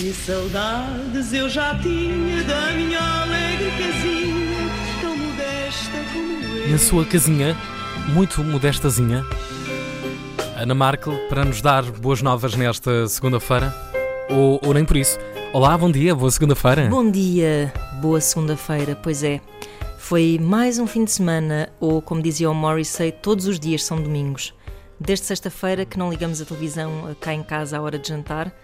Que saudades eu já tinha da minha alegre casinha, tão modesta como eu. Na sua casinha, muito modestazinha, Ana Markel, para nos dar boas novas nesta segunda-feira, ou, ou nem por isso. Olá, bom dia, boa segunda-feira. Bom dia, boa segunda-feira, pois é. Foi mais um fim de semana, ou como dizia o Morrissey, todos os dias são domingos. Desde sexta-feira que não ligamos a televisão cá em casa à hora de jantar.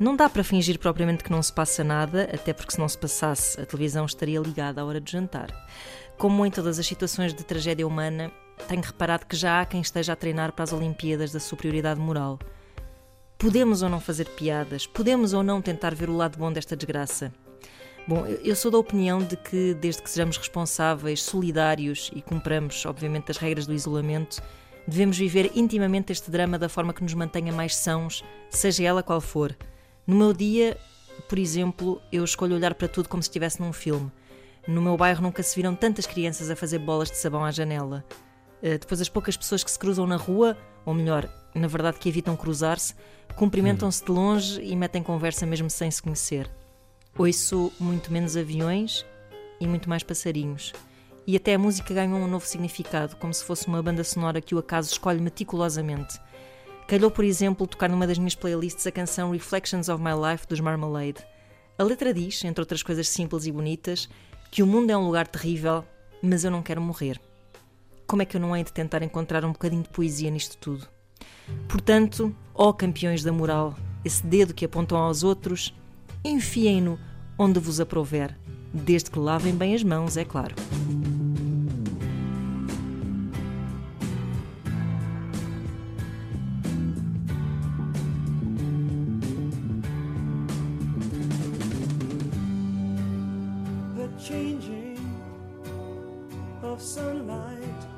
Não dá para fingir propriamente que não se passa nada, até porque se não se passasse, a televisão estaria ligada à hora de jantar. Como em todas as situações de tragédia humana, tenho reparado que já há quem esteja a treinar para as Olimpíadas da superioridade moral. Podemos ou não fazer piadas, podemos ou não tentar ver o lado bom desta desgraça. Bom, eu sou da opinião de que, desde que sejamos responsáveis, solidários e cumpramos, obviamente, as regras do isolamento, devemos viver intimamente este drama da forma que nos mantenha mais sãos, seja ela qual for. No meu dia, por exemplo, eu escolho olhar para tudo como se estivesse num filme. No meu bairro nunca se viram tantas crianças a fazer bolas de sabão à janela. Uh, depois, as poucas pessoas que se cruzam na rua, ou melhor, na verdade que evitam cruzar-se, cumprimentam-se de longe e metem conversa mesmo sem se conhecer. Ouço muito menos aviões e muito mais passarinhos. E até a música ganhou um novo significado, como se fosse uma banda sonora que o acaso escolhe meticulosamente. Calhou, por exemplo, tocar numa das minhas playlists a canção Reflections of My Life dos Marmalade. A letra diz, entre outras coisas simples e bonitas, que o mundo é um lugar terrível, mas eu não quero morrer. Como é que eu não hei de tentar encontrar um bocadinho de poesia nisto tudo? Portanto, ó campeões da moral, esse dedo que apontam aos outros, enfiem-no onde vos aprouver, desde que lavem bem as mãos, é claro. Changing of sunlight